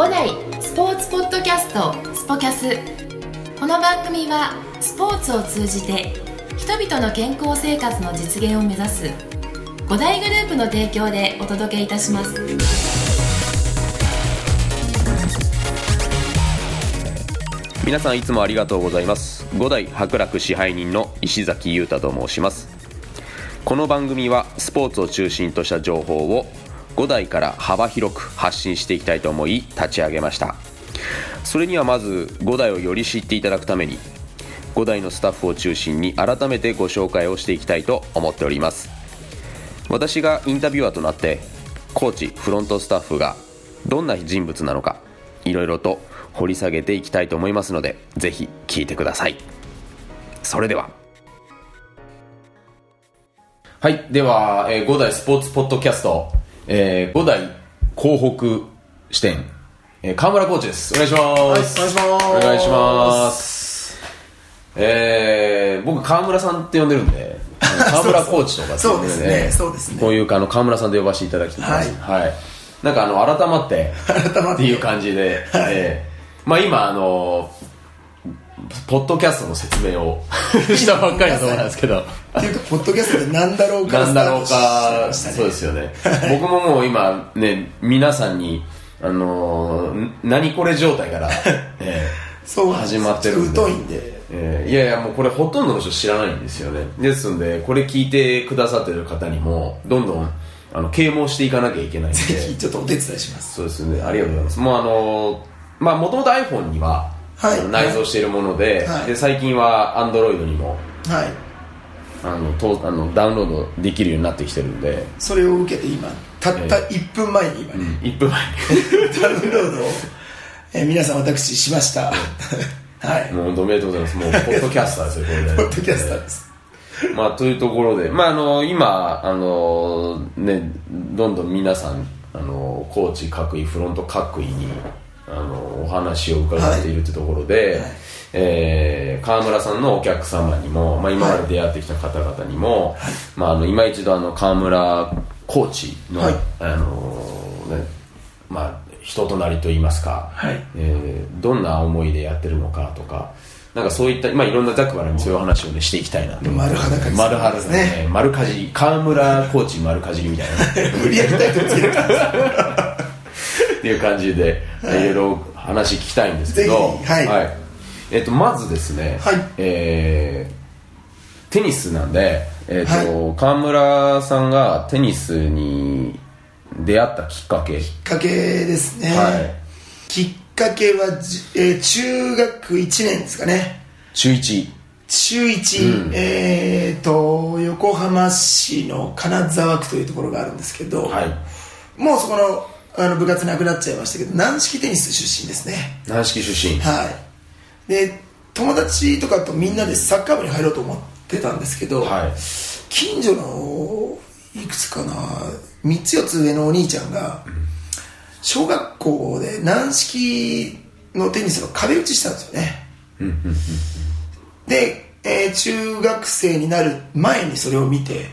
五代スポーツポッドキャストスポキャス。この番組はスポーツを通じて人々の健康生活の実現を目指す五大グループの提供でお届けいたします。皆さんいつもありがとうございます。五代博楽支配人の石崎裕太と申します。この番組はスポーツを中心とした情報を5代から幅広く発信していきたいと思い立ち上げました。それにはまず5代をより知っていただくために5代のスタッフを中心に改めてご紹介をしていきたいと思っております。私がインタビュアーとなってコーチフロントスタッフがどんな人物なのかいろいろと掘り下げていきたいと思いますのでぜひ聞いてください。それでは。はいでは、えー、5代スポーツポッドキャスト、えー、5代広北支店、えー、河村コーチです。お願いします、はい、お願いします。お願いします。えー、僕河村さんって呼んでるんで 河村コーチとかって呼んでるんそうですね。そうですね。こういうあの河村さんで呼ばせていただきます。はい、なんかあの改まって改まって。っていう感じで、えーまあ今あのポッドキャストの説明を したばっかりだと思うんですけど。っていうかポッドキャストで何だろうかなんだろうかそうですよね。僕ももう今ね皆さんにあのー何これ状態から、えーそう始まってるんで。疎いんで。えーいやいやもうこれほとんどの人知らないんですよね。ですんでこれ聞いてくださってる方にもどんどんあの啓蒙していかなきゃいけないんで。ぜひちょっとお手伝いします。そうですね。ありがとうございます。もうあのまあもともと iPhone には、はい。内蔵しているもので,、はい。で最近は Android にもはい。あのとあのダウンロードできるようになってきてるんで、それを受けて今たったえ1分前に今ね、1分前。ダウンロードを、えー皆さん私しました。はい。にもうおめでとうございます。もう ポッドキャスターですよこれで。ポッドキャスターです。まあというところでまああの今あのねどんどん皆さんあのコーチ各位フロント各位にあのお話を伺っているというところで、はい。えー川村さんのお客様にも、まあ、今まで出会ってきた方々にも、まあ、あの今一度あの川村コーチの、はい。あのねまあ、人となりといいますか、はい。えーどんな思いでやってるのかとかなんかそういった、まあ、いろんなざっくばらんにそういう話を、ね、していきたいなと丸裸ですね。丸裸ですね。丸かじり川村コーチ丸かじりみたいな。無理やりタイトルつけるっていう感じで、い、ろいろ話聞きたいんですけどぜひはい。えっとまずですね、はい。えーテニスなんで、えっとは川村さんがテニスに出会ったきっかけ。きっかけですね、はい。きっかけはじ、えー中学1年ですかね。中1中1、うん。えー、と横浜市の金沢区というところがあるんですけど、はい。もうそこのあの部活なくなっちゃいましたけど軟式テニス出身ですね。軟式出身。はい。で友達とかとみんなでサッカー部に入ろうと思ってたんですけど、はい。近所のいくつかな3つ4つ上のお兄ちゃんが小学校で軟式のテニスの壁打ちしたんですよね。で、えー中学生になる前にそれを見て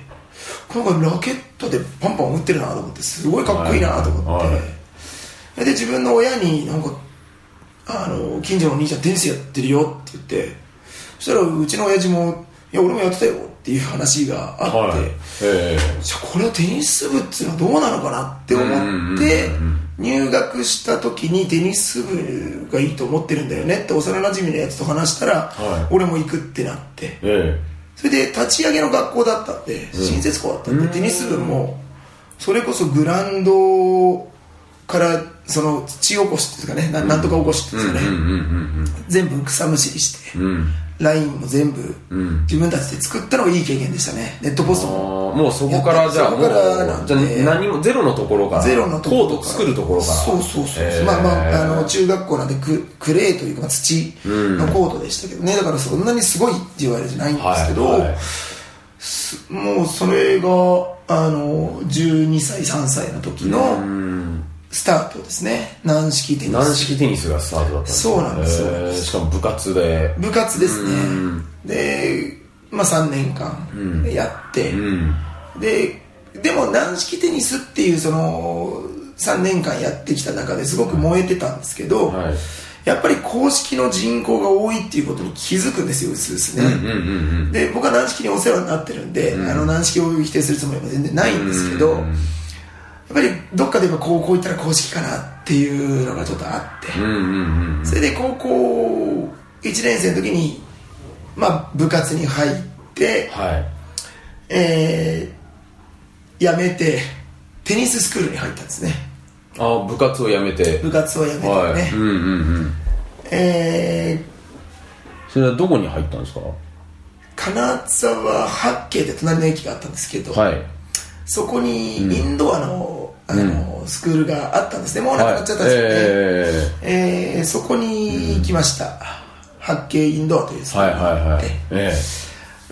なんかラケットでパンパン打ってるなと思ってすごいかっこいいなと思って、はい。はい。で自分の親になんかあの近所のお兄ちゃんテニスやってるよって言ってそしたらうちの親父も「いや俺もやってたよ」っていう話があって、はい。えじゃあこれはテニス部っていうのはどうなのかなって思って入学した時にテニス部がいいと思ってるんだよねって幼なじみのやつと話したら、はい。俺も行くってなって。ー、えそれで立ち上げの学校だったん。で、新設校だったん。で、テニス部もそれこそグラウンドからその土起こしっていうんですかねななんとか起こしっていうんですかね、全部草むしりして、ラインも全部ん。自分たちで作ったのがいい経験でしたね。ネットポストあもーもうそこからじゃあもうそこからなんで。じゃあ何もゼロのところからゼロのところコート作るところから。そうそうそう、えー。まあまああの中学校なんでククレーというかまあ土のコートでしたけどね、だからそんなにすごいって言われじゃないんですけど、はいはい。もうそれがあの12歳3歳の時のスタートですね。軟式テニ軟ス式テニスがスタートだったんですそうなんです。よえーしかも部活で。部活ですね。で、まあ、3年間やって、うん。ででも軟式テニスっていうその3年間やってきた中ですごく燃えてたんですけど、はい。やっぱり公式の人口が多いっていうことに気づくんですようすうすね、うんうんうんで僕は軟式にお世話になってるんで、あの軟式を否定するつもりは全然ないんですけど、やっぱりどっかで言えば高校行ったら公式かなっていうのがちょっとあって、うんうんうんそれで高校1年生の時に、まあ、部活に入って、はい。えー、辞めてテニススクールに入ったんですね。あ部活を辞めて。部活を辞めてね、はい。うんうんうん。えそれはどこに入ったんですか？ー、金沢八景で隣の駅があったんですけど、はいそこにインドアの,、あのスクールがあったんですね。もうなくなっちゃったんですよね、ええー。そこに行きました、八景インドアというスクールがあって、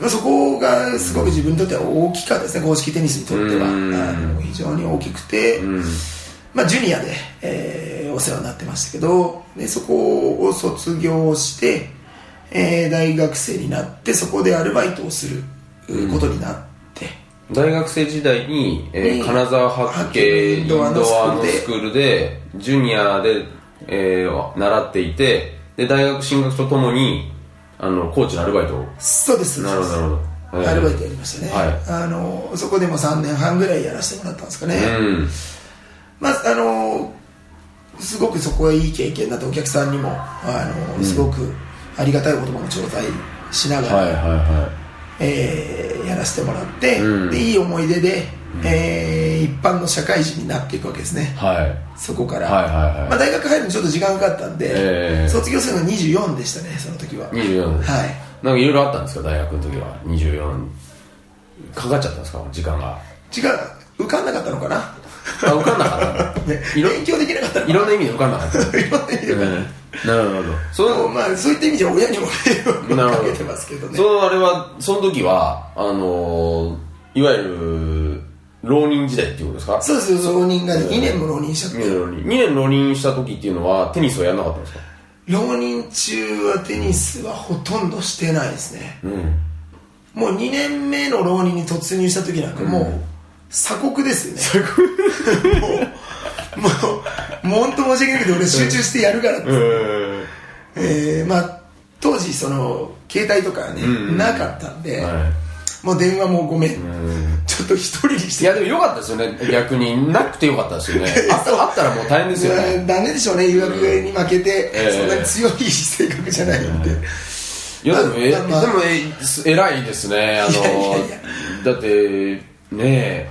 そこがすごく自分にとっては大きかったですね。公式テニスにとっては。うん。あの非常に大きくて、まあ、ジュニアで、えーお世話になってましたけど。でそこを卒業して、えー大学生になってそこでアルバイトをすることになって、大学生時代に、えーに金沢八景インドアのススクールでジュニアで、えー習っていてで大学進学とともにあのコーチのアルバイトを。そうです。なるほどなるほど。えーアルバイトやりましたね、はい。あのそこでも3年半ぐらいやらせてもらったんですかね、うん。まああのすごくそこはいい経験だとお客さんにもあの、すごくありがたい言葉も頂戴しながら、はいはいはえーやらせてもらって、うん。でいい思い出で、えー一般の社会人になっていくわけですね。いはい。そこから、はいはいはい。まあ、大学入るのにちょっと時間かかったんで、えー。卒業するの24でしたねその時は。24はい。なんかいろいろあったんですか大学の時は。24かかっちゃったんですか時間が。違う受かんなかったのかな、あ受かんなかったね、勉強できなかったのいろんな意味で受かんなかった。いろんな意味で、うんなるほど。そでものまあそういった意味じゃ親にも迷惑をかけてますけどね。そのあれはその時はあのーいわゆる浪人時代っていうことですか？そうです浪人が2年も浪人しちゃって、2年浪人。2年浪人した時っていうのはテニスはやんなかったんですか？浪人中はテニスはほとんどしてないですね。うん。もう2年目の浪人に突入した時なんかもう鎖国ですよね。もうもうもう本当申し訳ないけど俺集中してやるからって、うん。えーまあ当時その携帯とかね、うん。うんなかったんで、はもう電話もごめん、ん。ちょっと一人にして。いやでもよかったですよね。逆に。なくてよかったですよね。あった あったらもう大変ですよね。うんダメでしょうね。誘惑に負けて、ええ。そんなに強い性格じゃないんで、いやでもえでもえす偉いですね。あのだってねえ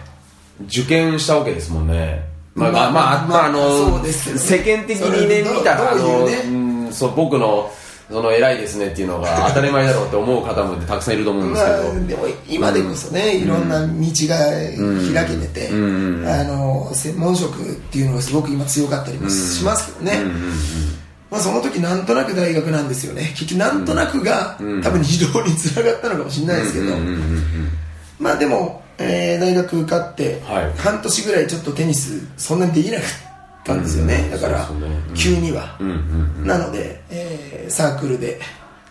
受験したわけですもんねまあまあまあ、まあの、ね。世間的にね見たらあのどういううんそう僕のその偉いですねっていうのが 当たり前だろうって思う方もたくさんいると思うんですけど、まあ、でも今でこそね、いろんな道が開けてて、うん。うん。あの専門職っていうのがすごく今強かったりもしますけどね、まあ、その時なんとなく大学なんですよね。結局なんとなくが、多分移動につながったのかもしれないですけど、まあでも、えー大学受かって、はい。半年ぐらいちょっとテニスそんなにできなかったんですよね、だから、ね。うん。急には、うんうんなので、えーサークルで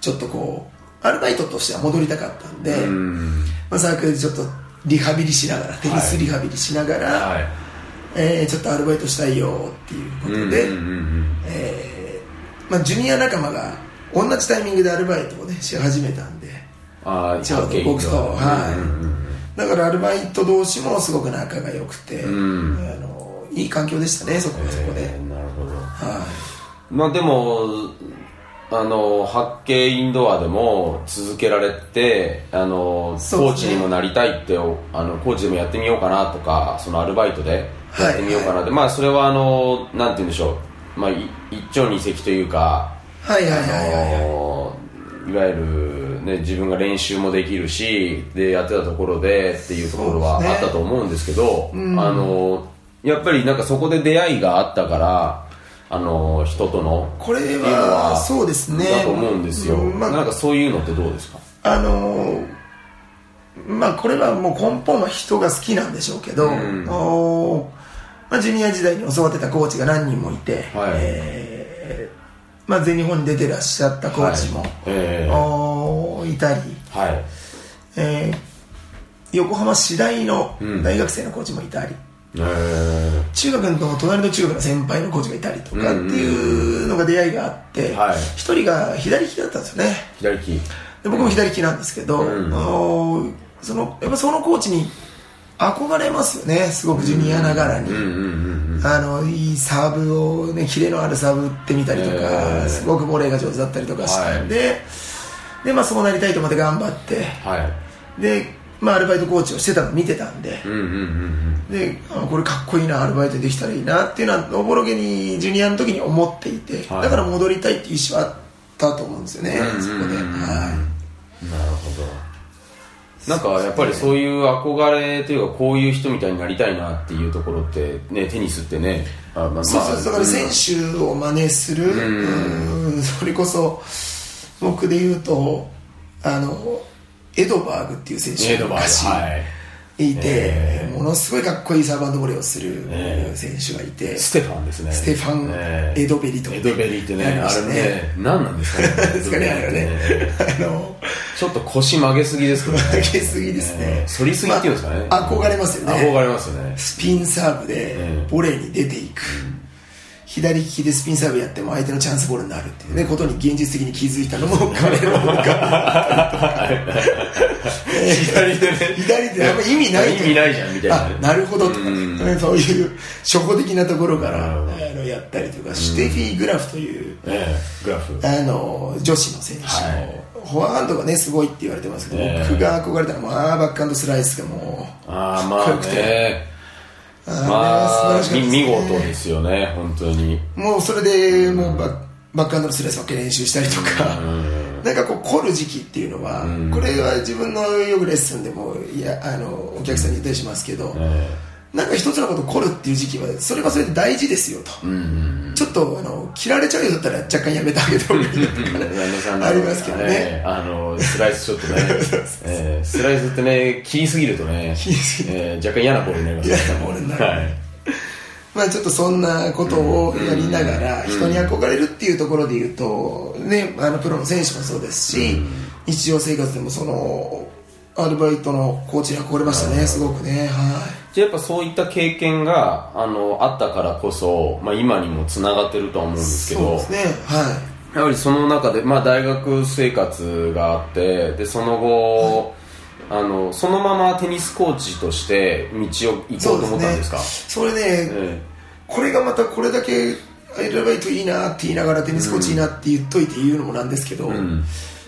ちょっとこうアルバイトとしては戻りたかったんで、うん。まあ、サークルでちょっとリハビリしながらテニスリハビリしながら、はい。えーちょっとアルバイトしたいよっていうことで、うんうんうんえーまあ、ジュニア仲間が同じタイミングでアルバイトをねし始めたんでちょうど僕と、はい。うんうんだからアルバイト同士もすごく仲が良くて、ん。あのいい環境でしたねそこはそこで、えーなるほど。はまあでもあの八景インドアでも続けられてあの、ね。コーチにもなりたいっておあのコーチでもやってみようかなとかそのアルバイトでやってみようかなって、まあそれはあのなんて言うんでしょう、まあ、い一朝二夕というかい、はいはいはいはい。あはいのいわゆる、ね、自分が練習もできるしでやってたところでっていうところはあったと思うんですけどあのやっぱりなんかそこで出会いがあったからあの人とのこれははそうですね。だと思うんですよ、うんまあなんかそういうのってどうですか？あのーまあこれはもう根本は人が好きなんでしょうけど、ん。おーまあ、ジュニア時代に教わってたコーチが何人もいて、はい。えーまあ、全日本に出てらっしゃったコーチも、はい。えーいたり、はい。えー横浜市大のうん。大学生のコーチもいたり、えー中学の隣の中学の先輩のコーチがいたりとかっていうのが出会いがあってはい。一、人が左利きだったんですよね。左利き。で僕も左利きなんですけど、うん。あのそのやっぱそのコーチに憧れますよね。すごくジュニアながらに、うんうんうんうんあのいいサーブをねキレのあるサーブ打ってみたりとか、えーすごくボレーが上手だったりとかしたんで、でまあそうなりたいと思って頑張ってはい。でまあアルバイトコーチをしてたの見てたんでうんうんうんうん。であこれかっこいいなアルバイトできたらいいなっていうのはおぼろげにジュニアの時に思っていて、はい。だから戻りたいっていう意思はあったと思うんですよね、うんそこで、うん。はなるほどなんかやっぱりそういう憧れというかこういう人みたいになりたいなっていうところってねテニスってね。あ、まあい、そうそうだから選手を真似する、ん。うん。それこそ僕で言うとあのエドバーグっていう選手エドバーグはいいて、えものすごいかっこいいサーバンドボレーをするええ選手がいて、ステファンですね。ステファンええエドベリとかエドベリってねあれねね何なんですかね ですかねあね。あのちょっと腰曲げすぎですけどね。上げすぎですね。反りすぎっていうんですかね、まあ憧れますよね。憧れますよね。スピンサーブでええボレーに出ていく、左利きでスピンサーブやっても相手のチャンスボールになるっていうねことに現実的に気づいたのも彼の方が。左でね。左であんま意味ないと。意味ないじゃんみたいな。なるほどとか。ねうん。そういう初歩的なところからあのやったりとかシュテフィー・グラフというええグラフ。あの女子の選手の、はい。フォアハンドがねすごいって言われてますけど、ええ。僕が憧れたのはバックハンドスライスがもうああまあかっこよくて。ねあーまあ素晴らしかったですね。み見事ですよね本当に。もうそれでもうバッバックハンドのスライスばっかり練習したりとか、なんかこう凝る時期っていうのは、これは自分のよくレッスンでもいやあのお客さんに言ったりしますけど、えなんか一つのことを凝るっていう時期はそれはそれで大事ですよと、ちょっとあの切られちゃうようだったら若干やめてあげた方がいいとかねありますけどね、ええあのスライスちょっとねええスライスってね切りすぎるとね切りすぎる。ええ若干嫌なボールになります嫌なボールになる。はい。まあちょっとそんなことをやりながら人に憧れるっていうところで言うと、ね、あのプロの選手もそうですし、日常生活でもそのアルバイトのコーチに憧れましたねすごくね。はじゃあやっぱそういった経験があのあったからこそ、まあ、今にもつながってるとは思うんいですけどそうですね。はやはりその中で、まあ、大学生活があってでその後、あのそのままテニスコーチとして道を行いこうと思ったんですか？それね、えこれがまたこれだけアルバイトいいなって言いながらテニスコーチいいなって言っといて言うのもなんですけど、ん。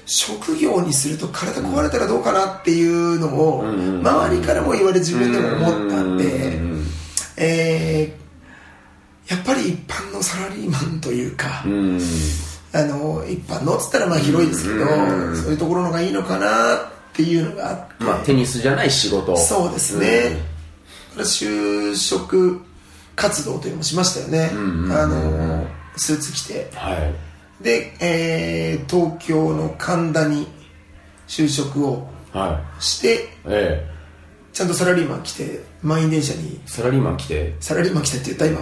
職業にすると体壊れたらどうかなっていうのを周りからも言われ自分でも思ったんで、うんえーやっぱり一般のサラリーマンというか、うん。あの一般のっつったらまあ広いですけど、うんそういうところのがいいのかなっていうのがあって、まあテニスじゃない仕事。そうですね、から就職活動というのもしましたよね、んうんうんあのスーツ着て。うんはい。で、えー東京の神田に就職をはしていええちゃんとサラリーマン来て満員電車に。サラリーマン来て。サラリーマン来てって言った今。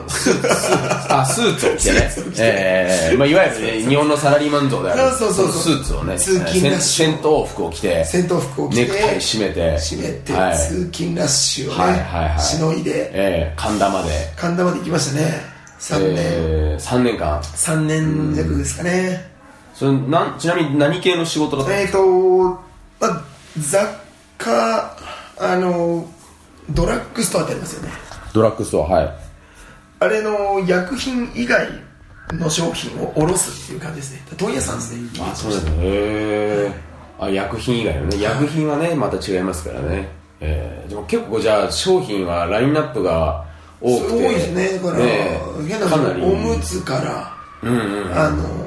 あスーツを着てね。スーツを着て。ええまあ、いわゆる、ね、日本のサラリーマン像である。そうそうそうスーツをね通勤ラッシュ戦闘服を着て。戦闘服を着て。ネクタイ締めて。締めて、はい。通勤ラッシュをね、はいはいはい。しのいで。ええ神田まで。神田まで行きましたね。3年、えー、3年間。3年弱ですかね。それなんちなみに何系の仕事だったんえっ、ですか、と、まあ、雑貨あのドラッグストアってありますよね。ドラッグストアはい。あれの薬品以外の商品を卸すっていう感じですね。問屋さんですね。あそうですね。へえあ薬品以外のね。薬品はねまた違いますからね。えー、でも結構じゃあ商品はラインナップが多くて。すごいですね。だから、ね変なかなり。おむつから、うんうん。あの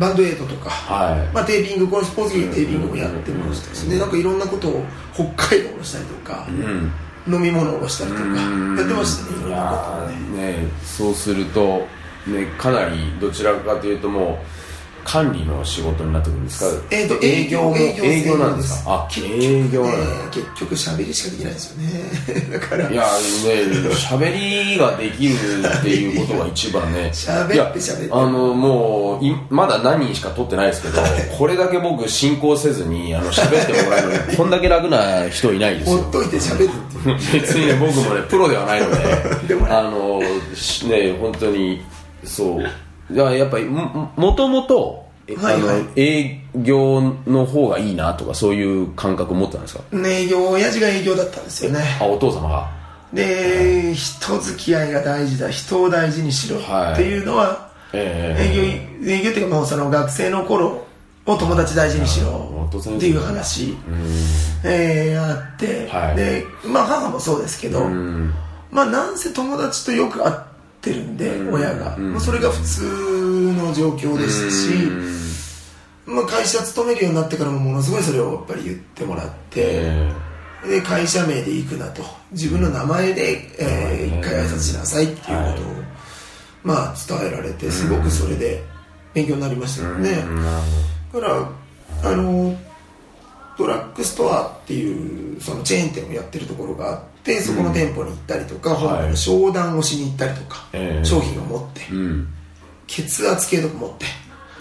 バンドエイドとか、はい。まあ、テーピングこのスポーツ着のテーピングもやってましたしね。なんかいろんなことを北海道をしたりとか、うん。飲み物をしたりとかうん。やってましたね。いろいんなことをやねーねそうするとねかなりどちらかというともう管理の仕事になってくるんですか？えーと営業も営業なんです。かあ営業なん結局喋りしかできないですよね。だから。いやね喋りができるっていうことが一番ね。喋って喋って。あのもういまだ何人しか撮ってないですけどこれだけ僕進行せずにあの喋ってもらえるの こんだけ楽な人いないですよ。ほっといて喋るって別にね僕もねプロではないので。でもね。あのしね本当にそうだからやっぱりももともとえはいはい。あの営業の方がいいなとかそういう感覚持ってたんですか？営業親父が営業だったんですよね。あお父様が？で人付き合いが大事だ人を大事にしろはい。っていうのは、え営業営業っていうかもうその学生の頃を友達大事にしろっていう話、えーあって、はい。でまあ母もそうですけど、うん。まあなんせ友達とよく会ってるんで、親が、うん。まあそれが普通の状況でしたし、まあ、会社勤めるようになってからもものすごいそれをやっぱり言ってもらって、えで会社名で行くなと。自分の名前で、えー一回挨拶しなさいっていうことを、はい。まあ伝えられてすごくそれで勉強になりましたよね、だからあのドラッグストアっていうそのチェーン店をやってるところがあってそこの店舗に行ったりとか、本部の商談をしに行ったりとか、ええ。商品を持って、血圧計とか持って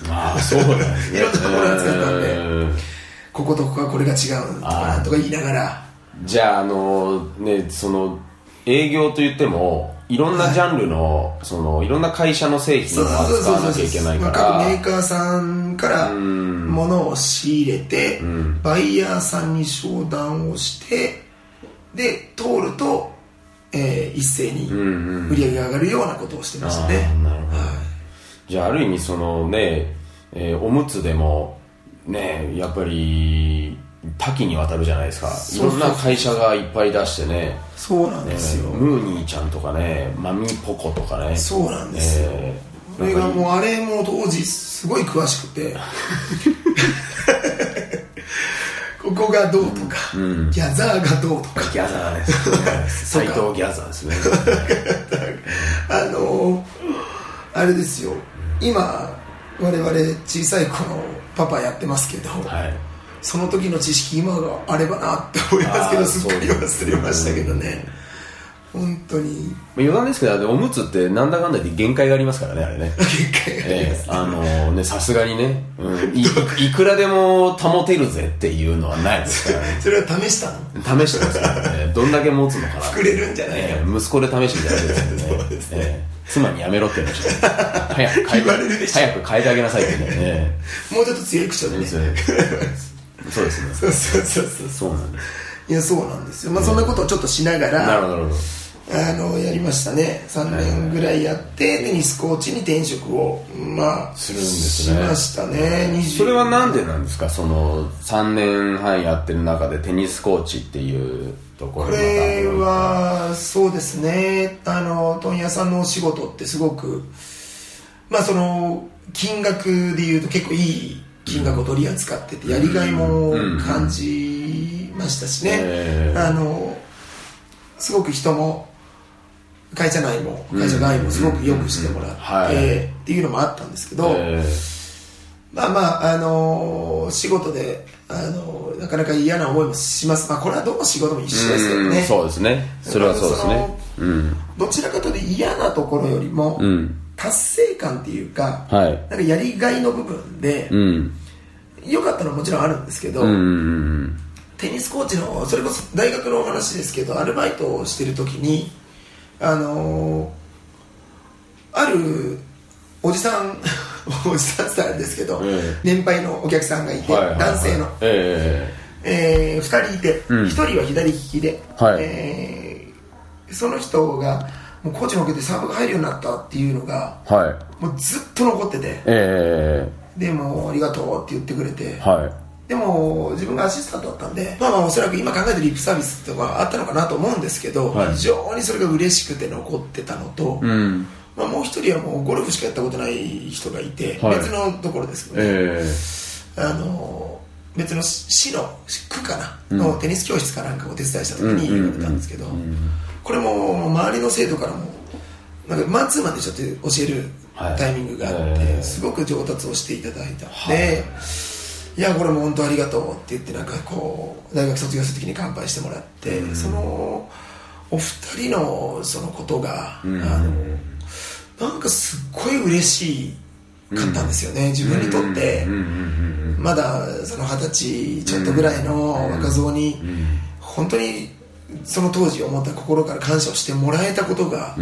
ああそうね。いろんなところに使ったんでえーこことここはこれが違うとかなんとか言いながら。じゃああのねその営業と言ってもいろんなジャンルの、そのいろんな会社の製品を扱わなきゃいけないまかあ、各メーらカーさんからん。物を仕入れて、ん。バイヤーさんに商談をしてで通ると、えー一斉に売り上げが上がるようなことをしてましたね、あーなるほど。はい。じゃあある意味そのね、えーおむつでもねやっぱり多岐にわたるじゃないですか。いろんな会社がいっぱい出してね。そうなんですよ、ムーニーちゃんとかねマミポコとかね。そうなんですよ、えーそれがもうあれも当時すごい詳しくて。ここがどうとか、ギャザーがどうとか。ギャザーですね。斎藤ギャザーですね。あのあれですよ。今我々小さい頃パパやってますけど、はいその時の知識今があればなって思いますけどすっかり忘れましたけどね。本当に。余談ですけどおむつってなんだかんだで限界がありますからねあれね。限界があります。ええあのねさすがにね、うん、いい いくらでも保てるぜっていうのはないですからね。それは試したの？試してますからね。どんだけ持つのかな膨れるんじゃない息子で試してみたいですけどね。ええ妻にやめろって言うんでしょ早く変え言われるでしょ。早く変えてあげなさいって言うんだよねもうちょっと強い口調でねそうですね。そうそうそうそう。そうなんです。いやそうなんですよ。まあそんなことをちょっとしながら、なるほど。なるほどあのやりましたね。3年ぐらいやってテニスコーチに転職をまあするんですね。しましたね。20それはなんでなんですか？その3年半やってる中でテニスコーチっていうところこにれはそうですね。あの問屋さんのお仕事ってすごくまあその金額でいうと結構いい金額を取り扱っててやりがいも感じましたしね、ええあのすごく人も会社内も会社外もすごくよくしてもらって、はい。っていうのもあったんですけど、えまあまあ、あのー仕事で、あのーなかなか嫌な思いもします。まあ、これはどの仕事も一緒ですけどね。うん。そうですね。それはそうですね。うん。どちらかというと嫌なところよりも、うん達成感っていうか、はい。なんかやりがいの部分でう、ん。良かったのはもちろんあるんですけど、うんうんテニスコーチの、それこそ大学のお話ですけど、アルバイトをしてる時に、あのーあるおじさん、おじさんってあれですけど、ええ。年配のお客さんがいて、はいはいはい。男性の。ええー、2人いて、うん。1人は左利きで、はい。えーその人がもうコーチのおかげでサーブが入るようになったっていうのがえはい。もうずっと残ってて。えでもうありがとうって言ってくれて、えはい。でも自分がアシスタントだったんでまあまあおそらく今考えてるリップサービスとかあったのかなと思うんですけど、はい。非常にそれが嬉しくて残ってたのと、うん。まあ、もう一人はもうゴルフしかやったことない人がいて、はい。別のところですけどね、えあの別の市の区かな？のテニス教室かなんかをお手伝いした時に言われたんですけど、これも周りの生徒からもなんかマンツーマンでちょっと教えるタイミングがあって、はい。すごく上達をしていただいたので、い、やこれも本当ありがとうって言ってなんかこう大学卒業する時に乾杯してもらって、そのお二人のそのことが、ん。あのなんかすっごい嬉しかったんですよね、自分にとって、まだその二十歳ちょっとぐらいの若造に本当にその当時思った心から感謝をしてもらえたことが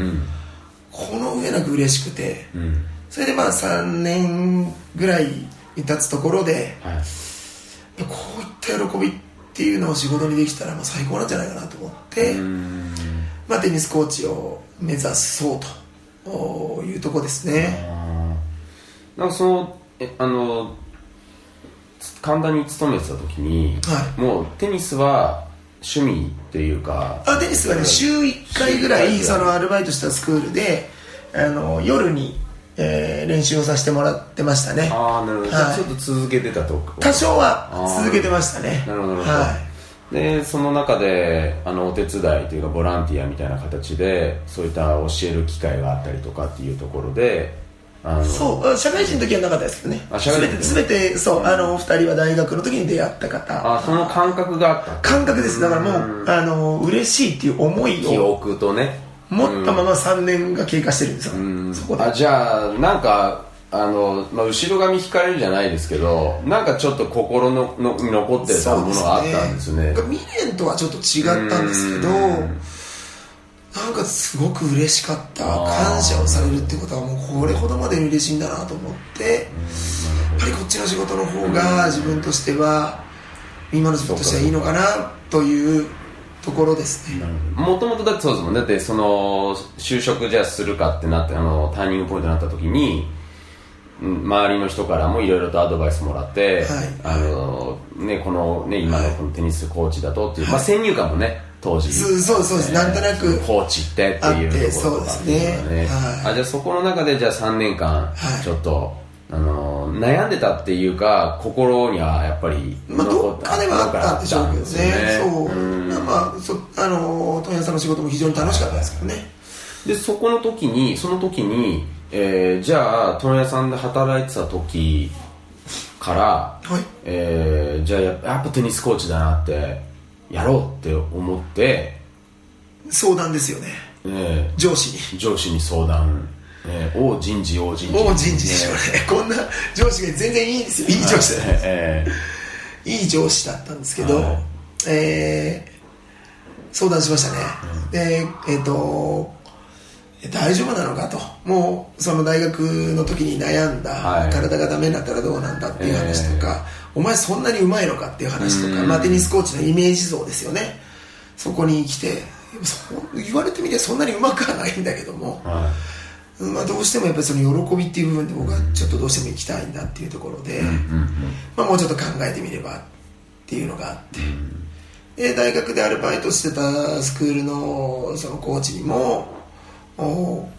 この上なく嬉しくて。うん。それでまあ3年ぐらい経つところではい。こういった喜びっていうのを仕事にできたらもう最高なんじゃないかなと思って、うんまあ、テニスコーチを目指そうというとこですねなんかそのえあのつ簡単に勤めてた時に、はい。もうテニスは趣味っていうかあテニスはね週1回ぐらいそのアルバイトしたスクールであの夜に、えー練習をさせてもらってましたね。ああなるほど、はい。ちょっと続けてたと多少は続けてましたね。なるほど。なるほど、はでその中であのお手伝いというかボランティアみたいな形でそういった教える機会があったりとかっていうところでそうあ社会人の時はなかったですけどね。あ社会人全て全てそうあのお二人は大学の時に出会った方。あその感覚があった。感覚です。だからもうあの嬉しいっていう思い記を憶とね。持ったまま3年が経過してるんですよ、うん。そこで。あじゃあなんかあの、まあ、後ろ髪引かれるじゃないですけどなんかちょっと心ののに残ってたものがあったんですね。未練とはちょっと違ったんですけどうんなんかすごく嬉しかった。感謝をされるってことはもうこれほどまでに嬉しいんだなと思って。やっぱりこっちの仕事の方が自分としては今の自分としてはいいのかなというところですね。もともとだってそうですもんね。だってその就職じゃあするかってなってあのターニングポイントになった時にうん周りの人からもいろいろとアドバイスもらって、はい。あのね、この、ね、今のこのテニスコーチだとっていう、まあ、先入観もね当時。そうそうです。なんとなくコーチってっていうところそうですね。ははい。あじゃあそこの中でじゃあ3年間はい。ちょっと、あの悩んでたっていうか心にはやっぱりまあ、どっかではあったんでしょうけどね。そう。うん。まあそあの問屋さんの仕事も非常に楽しかったですけどね。でそこの時にその時に、えーじゃあ問屋さんで働いてた時から、はい。えーじゃあややっぱテニスコーチだなってやろうって思って、相談ですよね。え。上司に。ー上司に相談、えー、お人事お人事。もう人事でしょうねこんな上司が全然いいんですよ。いい上司だねえーいい上司だったんですけど、はい。えー相談しましたね、でえっ、とえ大丈夫なのかと。もうその大学の時に悩んだ、はい。体がダメになったらどうなんだっていう話とか、お前そんなにうまいのかっていう話とか、うん。まあ、テニスコーチのイメージ像ですよね。そこに来てそ言われてみてそんなにうまくはないんだけども、はまあ、どうしてもやっぱりその喜びっていう部分で僕はちょっとどうしても行きたいんだっていうところで、まあ、もうちょっと考えてみればっていうのがあって、で大学でアルバイトしてたスクールのそのコーチにもお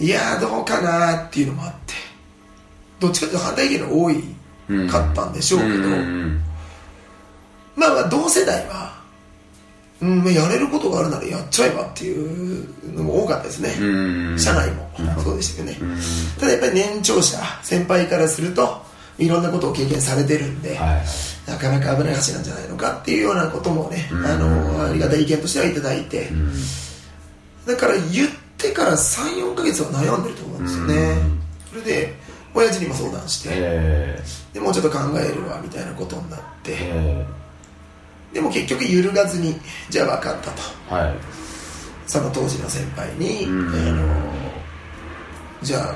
いやーどうかなっていうのもあってどっちかというと反対意見が多いうんかったんでしょうけど、まあまあ同世代は、うん、まあやれることがあるならやっちゃえばっていうのも多かったですね、うん。社内も。そうでしたけどね、うん。ただやっぱり年長者先輩からするといろんなことを経験されてるんで、はいなかなか危ない橋なんじゃないのかっていうようなこともね、うん。あのありがたい意見としてはいただいて、だから言ってから34ヶ月は悩んでると思うんですよね、うん。それで親父にも相談して、え。でもうちょっと考えるわみたいなことになって、ーえ。でも結局揺るがずにじゃあ分かったと。ーはい。その当時の先輩に、うん。あのじゃあ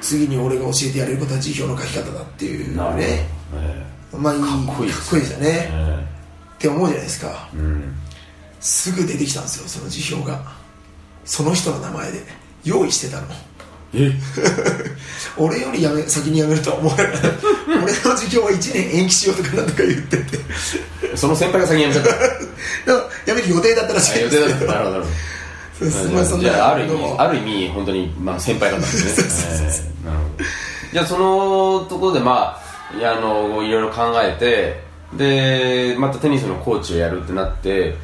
次に俺が教えてやれることは辞表の書き方だっていうね。え。まあいいかっこいいですね？ね、え。って思うじゃないですか。ーうん。すぐ出てきたんですよその辞表が。その人の名前で用意してたの。え 俺よりやめ先に辞めるとは思わない俺の授業は1年延期しようとかなんとか言ってて。その先輩が先に辞めちゃった。だから辞める予定だったらしい。あ予定だったなるほど。なるじゃああある意味ある意味本当にまあ先輩方ですね。えーなるほど。じゃあそのところでまあいやあのいろいろ考えてでまたテニスのコーチをやるってなって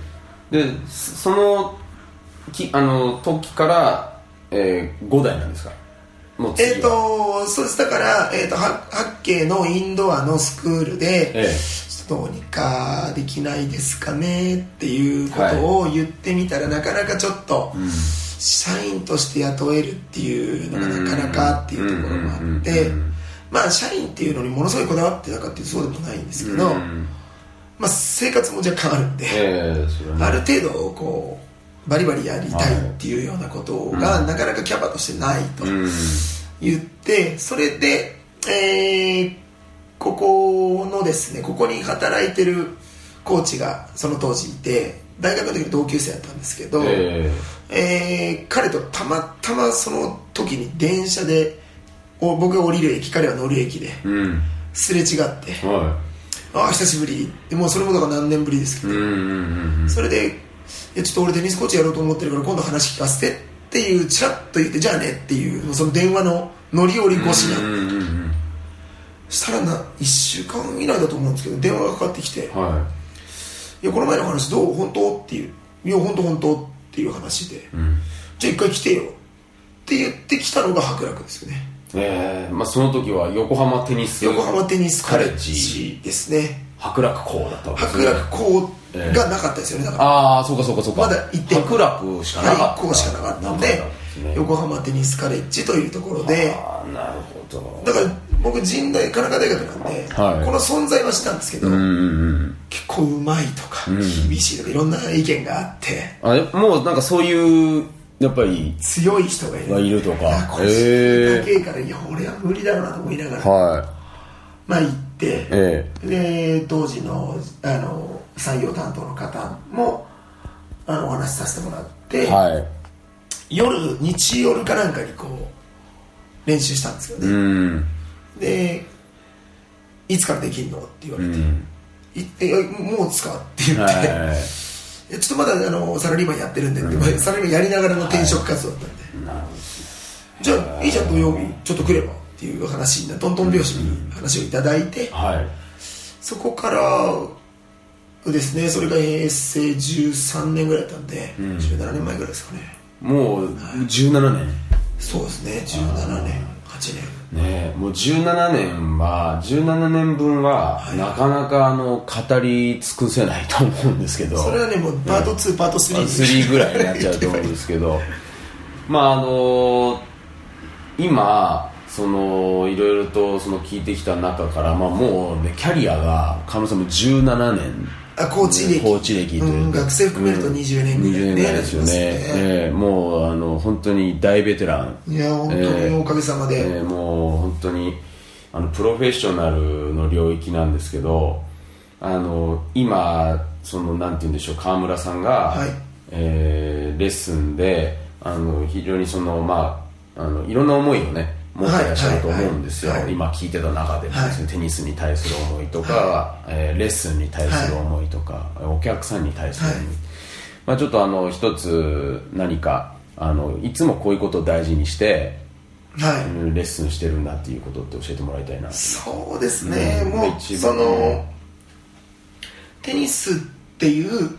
でそそのきあの時から、えー、5代なんですか？もうえっ、とそうです。だから、えー、とは八景のインドアのスクールで、えちょっとどうにかできないですかねっていうことを言ってみたら、なかなかちょっと、社員として雇えるっていうのがなかなかっていうところもあって、うん。まあ社員っていうのにものすごいこだわってたかっていうとそうでもないんですけど、うん。まあ生活も若干あるんで、ええそれはね。ある程度こうバリバリやりたいっていうようなことが、なかなかキャパとしてないとうん。言ってそれで、えーここのですねここに働いてるコーチがその当時いて大学の時の同級生だったんですけど、ええー彼とたまたまその時に電車でお僕が降りる駅彼は乗る駅でえうん。すれ違ってはああ久しぶり。でもうそれもだから何年ぶりですけど、それでちょっと俺テニスコーチやろうと思ってるから今度話聞かせてっていうチラッと言ってじゃあねっていうその電話の乗り降り越しな、したらな1週間以内だと思うんですけど電話がかかってきて「はい。やこの前の話どう本当?」っていう「いや本当本当」っていう話でい、うん「じゃあ一回来てよ」って言ってきたのが白楽ですよね。ええまあその時は横浜テニス横浜テニスカレッジですね。白楽校だったわけです白ね楽校がなかったですよねだから。ああそうかそうかそうか。まだ行って白楽しかなかった。廃校しかなかったんでね。横浜テニスカレッジというところで。ああなるほど。だから僕神大神奈川大学なんで、はい。この存在はしたんですけど、うんうんうん。結構うまいとか、厳しいとかいろんな意見があって。あえもうなんかそういうやっぱり強い人がいる。がいるとか。いやこれへえだけからいや俺は無理だろうなと思いながら、はまあ行って、えで当時のあの採用担当の方もあのお話しさせてもらって、いはい。夜日夜かなんかにこう練習したんですようね、ん。でいつからできんのって言われて、うん。いえもうですかって言って、はいちょっとまだあのサラリーマンやってるんでって、サラリーマンやりながらの転職活動だったんで、なるほじゃあいいじゃん土曜日ちょっと来ればっていう話になトントン拍子に話をいただいて、どはい。そこからですねそれが平成13年ぐらいだったんで、17年前ぐらいですかね。もう17年。そうですね17年8年。ねえもう17年は17年分はなかなかあの語り尽くせないと思うんですけど。それはねもうパート2、パート3 3ぐらいになっちゃうと思うんですけど。まああの今そのいろいろとその聞いてきた中から、まあ、もうねキャリアが川村さんも17年。あコーチ歴。コーチ歴といううん。学生含めると20年ぐらいね。20年ぐらいですよね。ええもうあの本当に大ベテラン。いや本当におかげさまで、えーもう本当にあのプロフェッショナルの領域なんですけどあの今そのなんて言うんでしょう川村さんが、はい。えーレッスンであの非常にそのまああのいろんな思いをね持ってらっしゃると思うんですよ、はいはいはい今聞いてた中でもですね、テニスに対する思いとか、えーレッスンに対する思いとか、お客さんに対する思い、はい。まあ、ちょっとあの一つ何かあのいつもこういうことを大事にしてはい、うんレッスンしてるんだっていうことって教えてもらいたいなそうですね、うんもう一番そのテニスっていう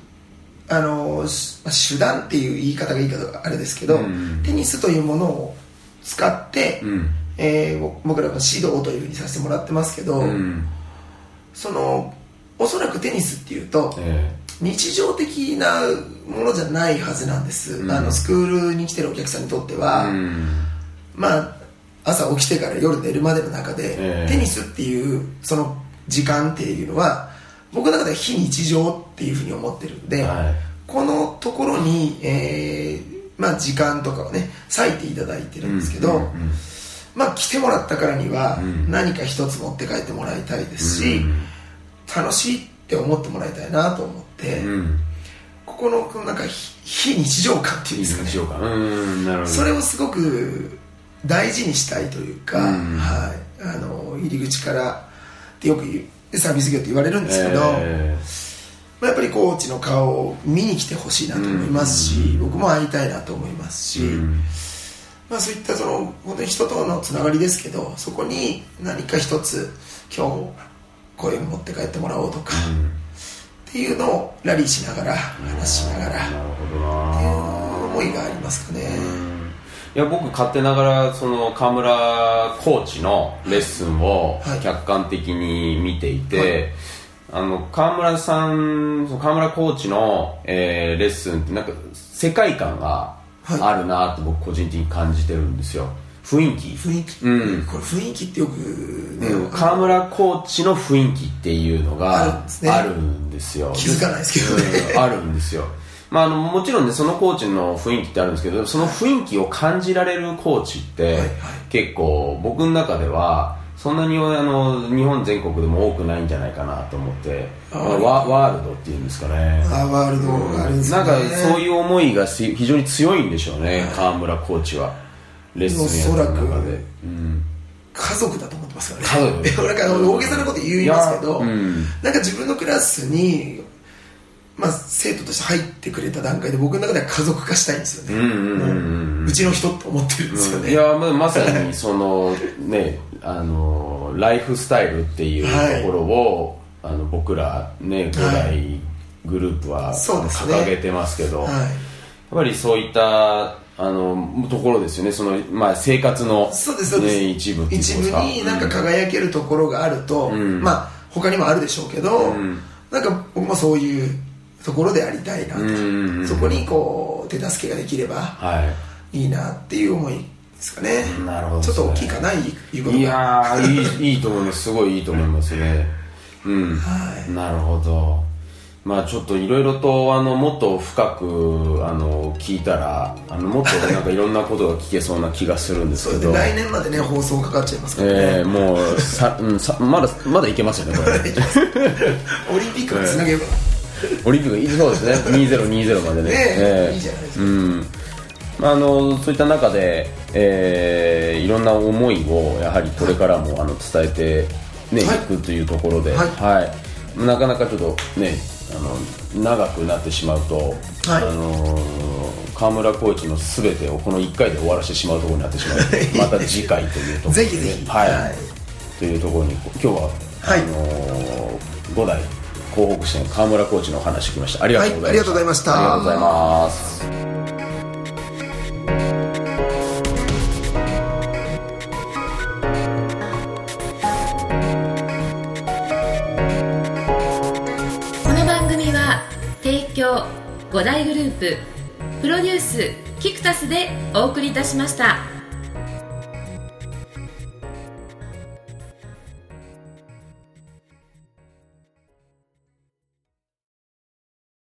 あのし手段っていう言い方がいいかあれですけど、うん。テニスというものを使って、うん。えーぼ僕らは指導というふうにさせてもらってますけど、うん。そのおそらくテニスっていうとえ日常的なものじゃないはずなんです、うん。あのスクールに来てるお客さんにとっては、えうん。まあ朝起きてから夜寝るまでの中で、ええ。テニスっていうその時間っていうのは僕の中では非日常っていうふうに思ってるんで、はい。このところに、えーまあ、時間とかをね割いていただいてるんですけど、うんうんうん。まあ、来てもらったからにはん。何か一つ持って帰ってもらいたいですし、うん。楽しいって思ってもらいたいなと思って、うん。ここのなんか非非日常感っていうんですかね。それをすごく大事にしたいというか、うん。はい、あの入り口からってよく言うサービス業って言われるんですけど、えまあ、やっぱりコーチの顔を見に来てほしいなと思いますし、僕も会いたいなと思いますし、まあ、そういったその本当に人とのつながりですけどそこに何か一つ今日も声を持って帰ってもらおうとか、っていうのをラリーしながら話しながらっていうな思いがありますかね。いや僕勝手ながらその河村コーチのレッスンをはい。客観的に見ていて、あの河村さんその河村コーチの、えーレッスンってなんか世界観があるなって僕個人的に感じてるんですよ。雰囲気。雰囲気、うん。これ雰囲気ってよくね、うん。河村コーチの雰囲気っていうのがあるんですよ。気づかないですけどね。うん。あるんですよ。まあ、あのもちろんねそのコーチの雰囲気ってあるんですけどその雰囲気を感じられるコーチって、はいはい。結構僕の中ではそんなにあの日本全国でも多くないんじゃないかなと思ってワワールドっていうんですかね。あワールドがあるんですよね。なんかそういう思いがし非常に強いんでしょうね、河村コーチは。レッスンやってる中で。おそらく、うん、家族だと思ってますからね。家族。なんか大げさなこと言いますけど、うん。なんか自分のクラスに、まあ、生徒として入ってくれた段階で僕の中では家族化したいんですよね、うんうんうんうんうちの人って思ってるんですよね、いやままさにそのねあのライフスタイルっていうところを、あの僕らね五代グループは、掲げてますけど、はい。やっぱりそういったあのところですよね。その、まあ、生活の、ね、一部一部になんか輝けるところがあると、ん。まあ他にもあるでしょうけど、ん。なんか僕もそういうところでありたいなと、そこにこう手助けができればはい。いなっていう思いですかね。なるほどちょっと大きいかないうことが。いやーいいいいと思います。すごいいいと思いますね。うん、はい。なるほど。まあちょっといろいろとあのもっと深くあの聞いたらあのもっと なんかいろんなことが聞けそうな気がするんですけど。そうで来年までね放送かかっちゃいますからね、えー、もうさ、うん、さまだまだいけますよねこれ オリンピックにつなげようかオリンピックそうですね。2020までね。ねえーいいじゃないですか。うん。まあ、あのそういった中で、えーいろんな思いをやはりこれからもあの伝えて、ねはい。い、くというところで、はい。はい。なかなかちょっとねあの長くなってしまうと、はい。あの河村コーチのすべてをこの1回で終わらせてしまうところになってしまう。また次回というところで。ぜひぜひ。はい。はい。というところに今日は、はい。あの5代広北支店河村コーチのお話を聞きました。ありがとうございました、はいありがとうございました。ありがとうございます。この番組は提供5大グループプロデュースキクタスでお送りいたしました。